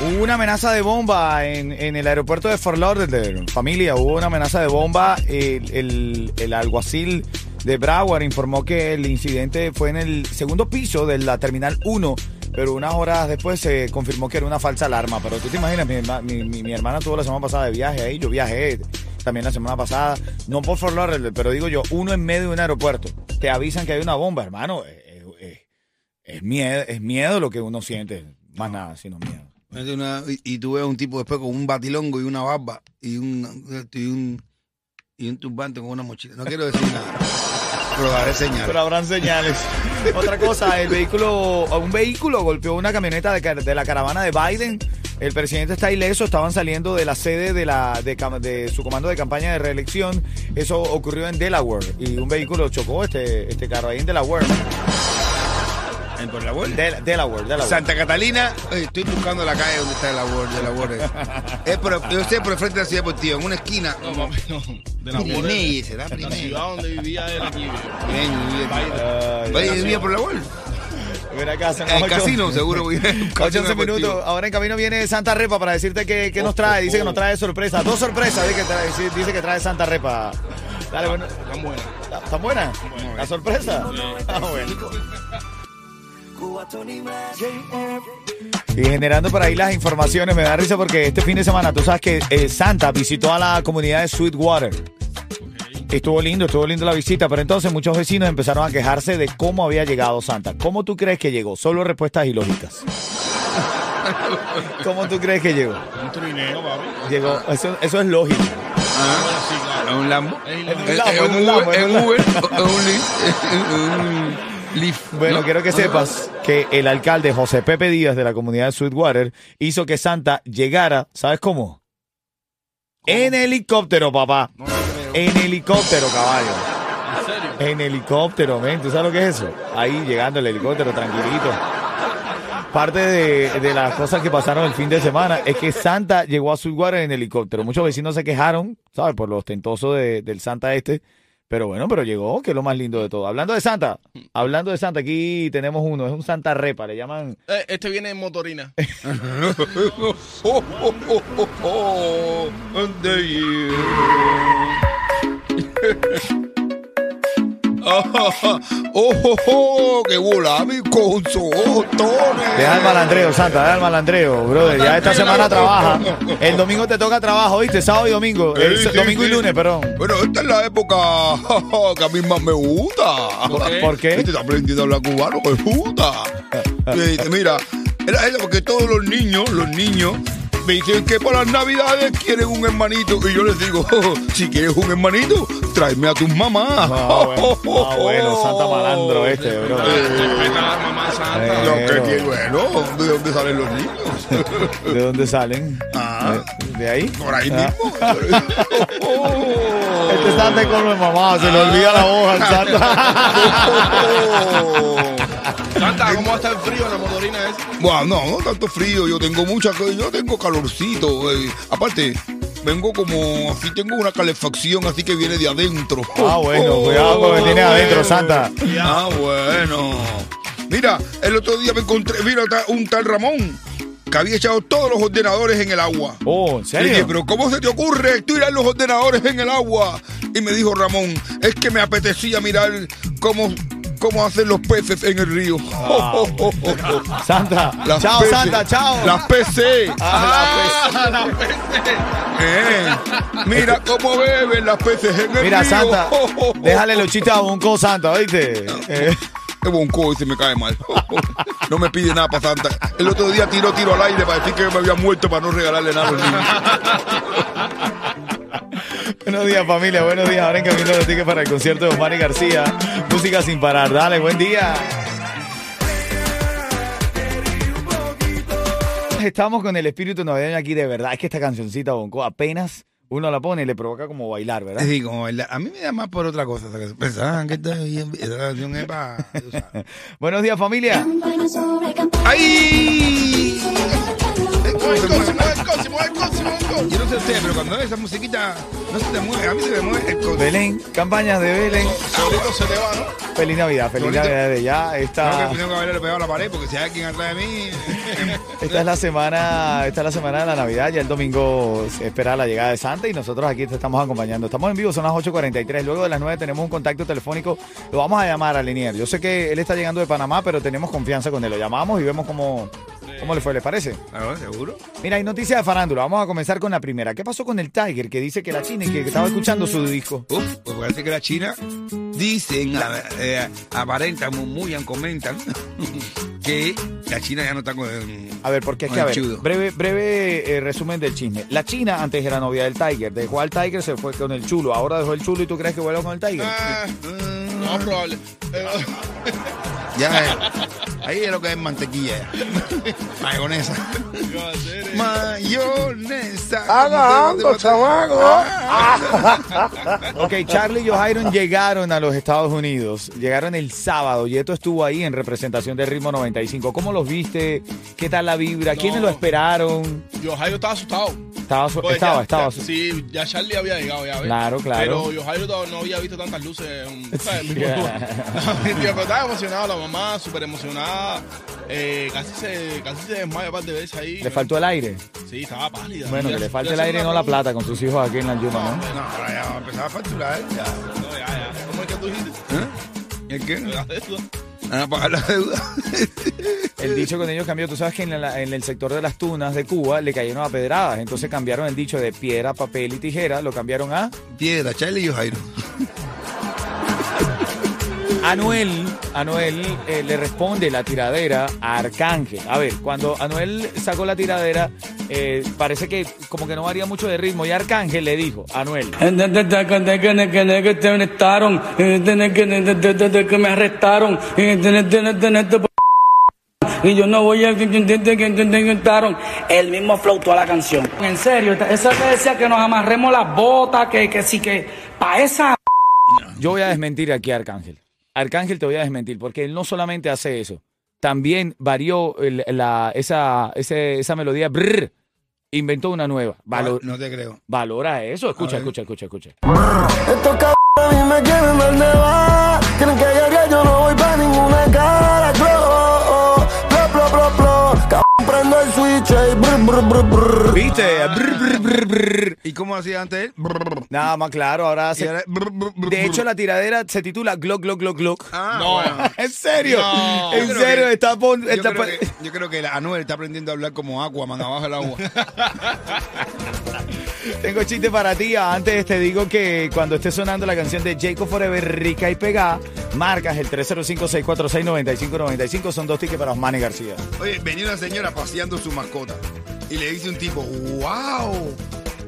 Hubo una amenaza de bomba en, en el aeropuerto de Fort Lauderdale. Familia, hubo una amenaza de bomba. El, el- el alguacil de Broward informó que el incidente fue en el segundo piso de la Terminal 1. Pero unas horas después se confirmó que era una falsa alarma. Pero tú te imaginas, mi, mi- mi- mi hermana tuvo la semana pasada de viaje ahí. Yo viajé también la semana pasada. No por Fort Lauderdale, pero digo yo, uno en medio de un aeropuerto. Te avisan que hay una bomba, hermano. Es, es- es miedo, es miedo lo que uno siente. Más nada, sino miedo. Y, y tú ves un tipo después con un batilongo y una barba y un, y un, y turbante con una mochila. No quiero decir nada, pero daré señal. Pero habrán señales. Otra cosa, el vehículo, un vehículo golpeó una camioneta de, la caravana de Biden. El presidente está ileso, estaban saliendo de la sede de su comando de campaña de reelección. Eso ocurrió en Delaware y un vehículo chocó este, este carro ahí en Delaware. ¿En por la vuelta? Del- Delaware, Delaware. Santa Catalina, estoy buscando la calle donde está el labor, de labores. Es por, yo sé por el frente de la ciudad deportiva, en una esquina. No, papi, no. De la Primeñe, será En la ciudad donde vivía él aquí. Bien, vivía por. Ven acá, El ocho- casino, seguro. voy a- un 8 casino 11 deportivo. minutos. Ahora en camino viene Santa Repa para decirte que, que nos trae. Dice que nos trae sorpresa. Dos sorpresas. Dice que trae, sí, dice que trae Santa Repa. Dale, bueno. Tan buena. ¿Está está buena? ¿La sorpresa? Ah, bueno. Y generando por ahí las informaciones, me da risa porque este fin de semana tú sabes que eh, Santa visitó a la comunidad de Sweetwater. Estuvo lindo, estuvo lindo la visita, pero entonces muchos vecinos empezaron a quejarse de cómo había llegado Santa. ¿Cómo tú crees que llegó? Solo respuestas ilógicas. ¿Cómo tú crees que llegó? Un trineo, papi. Llegó, eso, eso es lógico. Ah, Sí, claro. ¿Es un Lambo? Es un. Lambo, ¿Es un Uber? es ¿Es un Bueno, ¿No? quiero que sepas que el alcalde José Pepe Díaz de la comunidad de Sweetwater hizo que Santa llegara, ¿sabes cómo? En helicóptero, papá. No, no creo. En helicóptero, caballo. ¿En serio? En helicóptero, men. ¿Tú sabes lo que es eso? Ahí llegando el helicóptero, tranquilito. Parte de, de las cosas que pasaron el fin de semana es que Santa llegó a Sweetwater en helicóptero. Muchos vecinos se quejaron, ¿sabes? Por lo ostentoso de- del Santa este. Pero bueno, pero llegó, que es lo más lindo de todo. Hablando de Santa, hablando de Santa, aquí tenemos uno, es un Santa Repa, le llaman. Eh, este viene en motorina. Oh, oh, oh, oh, oh. Oh, oh, qué bola, mi consotones. Deja el malandreo, Santa, deja el malandreo, brother. Ya esta semana trabaja. El domingo te toca trabajo, ¿viste? Sábado y domingo. Eh, sí, domingo y lunes, perdón. Bueno, esta es la época que a mí más me gusta. ¿Por qué? ¿Por qué? Este está aprendiendo a hablar cubano, me gusta. Mira, era eso porque todos los niños, los niños, me dicen que para las navidades quieren un hermanito. Y yo les digo, si quieres un hermanito, tráeme a tus mamás. Ah, bueno, Ah, bueno, Santa malandro este, bro. Respeta a la mamá santa. Lo que quiero, bueno, ¿de dónde salen los niños? ¿De dónde salen? Ah. ¿De ahí? Por ahí Ah. mismo. Este Santa mi mamá, se le olvida la al Santa. Santa, ¿cómo va a estar el frío en la motorina esa? Bueno, no, no tanto frío, yo tengo mucha, yo tengo calorcito. eh. Aparte, vengo como, así tengo una calefacción, así que viene de adentro. Ah, bueno, cuidado con lo que tiene adentro, Santa. Ah, bueno. Mira, el otro día me encontré, mira, un tal Ramón que había echado todos los ordenadores en el agua. Oh, ¿en Le dije, serio? pero ¿cómo se te ocurre tirar los ordenadores en el agua? Y me dijo Ramón, es que me apetecía mirar cómo, cómo hacen los peces en el río. Santa. Las chao, peces. Santa, chao. Las PC. Ah, la Eh, mira cómo beben las peces en el Mira, río. Santa, déjale los chistes a Bonco, Santa, ¿oíste? Eh, Qué bonco ese me cae mal. No me pide nada para Santa. El otro día tiró tiro al aire para decir que me había muerto para no regalarle nada a los niños. Buenos días, familia, buenos días. Ahora en camino los tickets para el concierto de Omar y García. Música sin parar. Dale, buen día. Estamos con el espíritu navideño aquí, de verdad. Es que esta cancioncita, Bonco, apenas uno la pone y le provoca como bailar, ¿verdad? Sí, como bailar. A mí me da más por otra cosa. Pensaban que esta, canción es para... Buenos días, familia. ¡Ay! Yo no sé ustedes, pero cuando esa musiquita no se te mueve, a mí se me mueve el coche. Belén, campañas de Belén. Solito se te va, ¿no? Feliz Navidad, feliz. Navidad de ya. Esta, que, tengo que haberle pegado a la pared porque si hay alguien atrás de mí. esta es la semana, esta es la semana de la Navidad. Ya el domingo se espera la llegada de Santa y nosotros aquí te estamos acompañando. Estamos en vivo, son las 8.43. Luego de las 9 tenemos un contacto telefónico. Lo vamos a llamar a Linier. Yo sé que él está llegando de Panamá, pero tenemos confianza con él. Lo llamamos y vemos cómo, cómo le fue, ¿les parece? Claro, seguro. Mira, hay noticias de farándula. Vamos a comenzar con la primera. ¿Qué pasó con el Tiger que dice que la China y que estaba escuchando su disco? Uf, pues parece que la China dicen, a- eh, aparentan, murmullan, comentan que la China ya no está con. A ver, porque es que, a ver, chudo. breve, breve eh, resumen del chisme. La China antes era novia del Tiger, dejó al Tiger, se fue con el chulo, ahora dejó el chulo y tú crees que vuelva con el Tiger. Ah, Mm, no probable. Ya, eh, ahí es lo que es mantequilla. Mayonesa. Mayonesa. Haga algo, chamaco. Ok, Charlie y O'Hairon llegaron a los Estados Unidos, llegaron el sábado y esto estuvo ahí en representación de Ritmo 95. ¿Cómo los viste? ¿Qué tal la vibra? ¿Quiénes No. lo esperaron? Yo, Jairo estaba asustado. Estaba, su- Pues estaba, ya- estaba. ya- sí, ya Charlie había llegado, ya ves. Claro, claro. Pero yo, Jairo no había visto tantas luces. pero estaba emocionado, la mamá súper emocionada. Eh, casi, se, casi se desmaya un par de veces ahí. ¿Le faltó el aire? Sí, estaba pálida. Bueno, que le falte el aire y no la plata con sus hijos aquí en la Yuma, ¿no? No, ahora ya va a empezar a facturar. Ya. No, ya, ya. ¿Cómo es que tú dijiste? ¿Eh? ¿El qué? La deuda. Van a pagar la deuda. El dicho con ellos cambió. Tú sabes que en, la- en el sector de las tunas de Cuba le cayeron a pedradas. Entonces cambiaron el dicho de piedra, papel y tijera. Lo cambiaron a Piedra, Charlie y Jairo. Anuel. Anuel eh, le responde la tiradera a Arcángel. A ver, cuando Anuel sacó la tiradera, eh, parece que como que no varía mucho de ritmo. Y Arcángel le dijo, Anuel, que me arrestaron, que me arrestaron, y yo no voy a intentaron el mismo flow toda la canción. En serio, eso que decía que nos amarremos las botas, que, que sí que para esa yo voy a desmentir aquí a Arcángel. Arcángel te voy a desmentir porque él no solamente hace eso, también varió el- la, esa, ese- esa melodía, brrr, inventó una nueva. Valo- No te creo. valora eso. Escucha, A escucha, escucha, escucha. Estos cabrones me quieren dar de va. Quieren que llegue, yo no voy pa' ninguna cara. Prendo el switch y brr, brr, brr, brr. ¿Viste? Brr, brr, brr, brr. ¿Y cómo hacía antes él? Nada más claro, ahora hace... ahora, brr, brr, brr, De hecho, brr. la tiradera se titula Glock, Glock, Glock, Glock. Ah, No. bueno. ¿En serio? No. ¿En serio? que- está pon- Yo está creo, que, yo creo que la Anuel está aprendiendo a hablar como Aquaman abajo del agua. Tengo chiste para ti. Antes te digo que cuando esté sonando la canción de Jacob Forever, rica y pegada, marcas el 305-646-9595. Son dos tickets para Osmani García. Oye, venía una señora paseando su mascota y le dice un tipo, wow,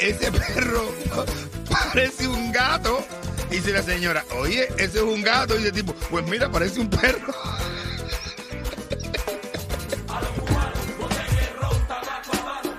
ese perro parece un gato. Dice la señora, oye, ese es un gato. Dice el tipo, pues mira, parece un perro.